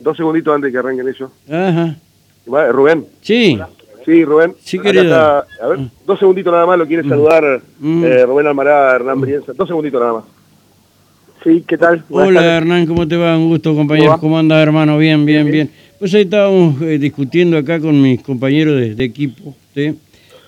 Dos segunditos antes de que arranquen ellos. Ajá. Rubén. Sí. Sí, Rubén. Sí, querido. está- a ver, dos segunditos nada más, lo quiere saludar Mm. eh, Rubén Almará, Hernán Brienza. Dos segunditos nada más. Sí, ¿qué tal? Buenas Hola tardes. Hernán, ¿cómo te va? Un gusto, compañero. ¿Cómo? ¿Cómo andas, hermano? Bien, bien, bien. Pues ahí estábamos eh, discutiendo acá con mis compañeros de, de equipo, ¿sí?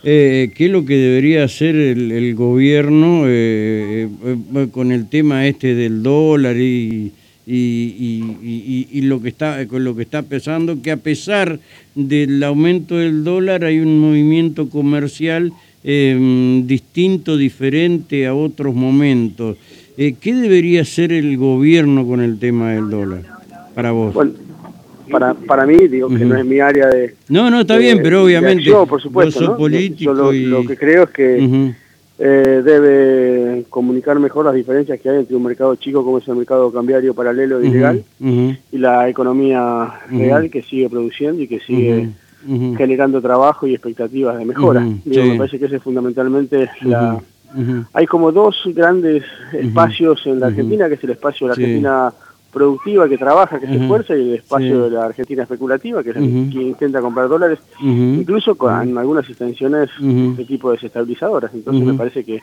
Eh, qué es lo que debería hacer el, el gobierno eh, eh, con el tema este del dólar y, y, y- y- y lo que está con lo que está pesando, que a pesar del aumento del dólar hay un movimiento comercial eh, distinto, diferente a otros momentos. Eh, ¿Qué debería hacer el gobierno con el tema del dólar para vos? Bueno, para, para mí, digo que no es mi área de... no, no, está de- bien, pero obviamente acción, por supuesto, vos sos ¿no? político Yo lo, que creo es que eh, debe comunicar mejor las diferencias que hay entre un mercado chico como es el mercado cambiario paralelo e ilegal ujú, y la economía real que sigue produciendo y que sigue generando trabajo y expectativas de mejora. Digo, sí. Me parece que ese es fundamentalmente la... Hay como dos grandes espacios en la. Argentina, que es el espacio de la Sí. Productiva que trabaja, que se esfuerza, y el espacio Sí. de la Argentina especulativa, que es Ujú. que intenta comprar dólares, incluso con algunas extensiones de tipo desestabilizadoras. Entonces me parece que,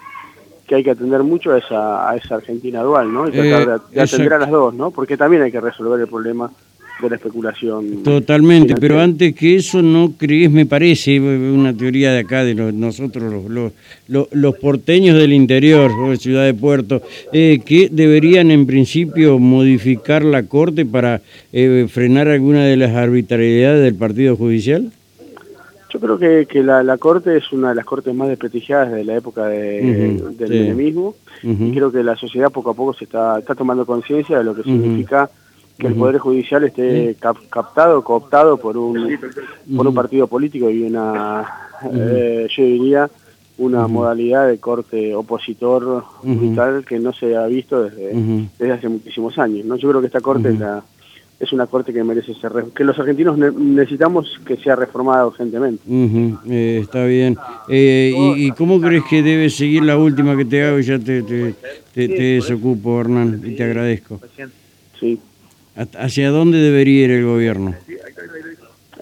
que hay que atender mucho a esa, a esa Argentina dual, ¿no? Y tratar Eh, de, de atender a las dos, ¿no? Porque también hay que resolver el problema de la especulación. Totalmente, financiera. pero antes que eso no crees, me parece, una teoría de acá, de los- nosotros los, los, los- porteños del interior, o de Ciudad de Puerto, eh, que deberían en principio modificar la Corte para eh, frenar alguna de las arbitrariedades del Partido Judicial. Yo creo que, que la, la Corte es una de las cortes más desprestigiadas de la época de- Ujú, del sí. menemismo y creo que la sociedad poco a poco se está, está tomando conciencia de lo que significa que el. Poder Judicial esté cap- captado, cooptado por un, por un partido político y una, eh, yo diría, una modalidad de corte opositor brutal que no se ha visto desde, desde hace muchísimos años. ¿no? Yo creo que esta corte es, la- es una corte que merece ser, re- que los argentinos ne- necesitamos que sea reformada urgentemente. Eh, está bien. Eh, y, y cómo crees que debe seguir la última que te hago? Y ya te, te, te- te desocupo, Hernán, y te agradezco. Sí. ¿Hacia- ¿Hacia dónde debería ir el gobierno?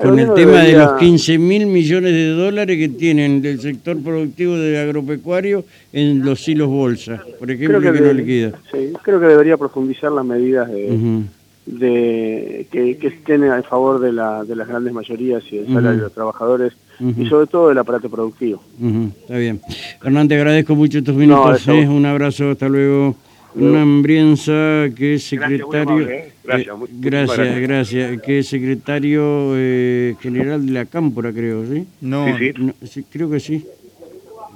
Con el tema de los 15 mil millones de dólares que tienen del sector productivo del agropecuario en los hilos bolsa, por ejemplo, que, no de- liquida. sí, creo que debería profundizar las medidas de, de que, que estén a favor de, la, de las grandes mayorías y del salario de los trabajadores y sobre todo del aparato productivo. está bien. Hernán, te agradezco mucho estos minutos. eso. ¿eh? Un abrazo, hasta luego. Hernán Brienza, que es secretario... ¿eh? Gracias, eh, muy- gracias, gracias. gracias. Que es secretario eh, general de la Cámpora, creo, ¿sí? No, Sí, sí. No, sí, creo que sí.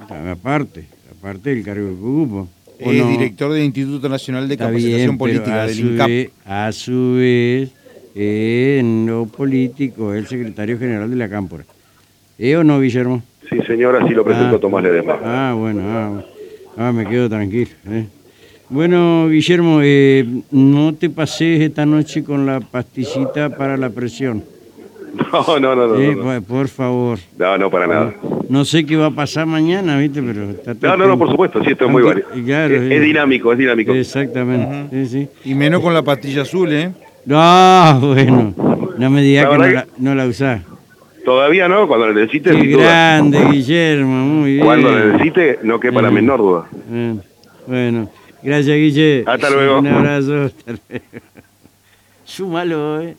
Ah, Aparte, aparte del cargo que ocupo. ¿O es no? director del Instituto Nacional de Está Capacitación bien, Política, a del su INCAP. vez, a su vez, en lo político, es el secretario general de la Cámpora. ¿Eh o no, Guillermo? Sí, señora, así lo presentó Ah. Tomás Ledesma. Ah, bueno, ah. Ah, me quedo tranquilo. eh. Bueno, Guillermo, eh, no te pases esta noche con la pastillita para la presión. No, no, no, no. eh, no, no. por- favor. No, no, para nada. No sé qué va a pasar mañana, ¿viste? Pero está todo No, no, no, por supuesto, sí, esto es muy válido. claro, es, es dinámico, es dinámico. Exactamente. sí, sí. Y menos con la pastilla azul, ¿eh? No, bueno, no me digas La que no la, no la usás. Todavía no, cuando lo necesite, Qué duda. grande, Guillermo, muy bien. Cuando lo necesite, no quepa la Eh. menor duda. Bien. Bueno, gracias, Guille. Hasta luego. Un abrazo. Hasta luego. Súmalo, ¿eh?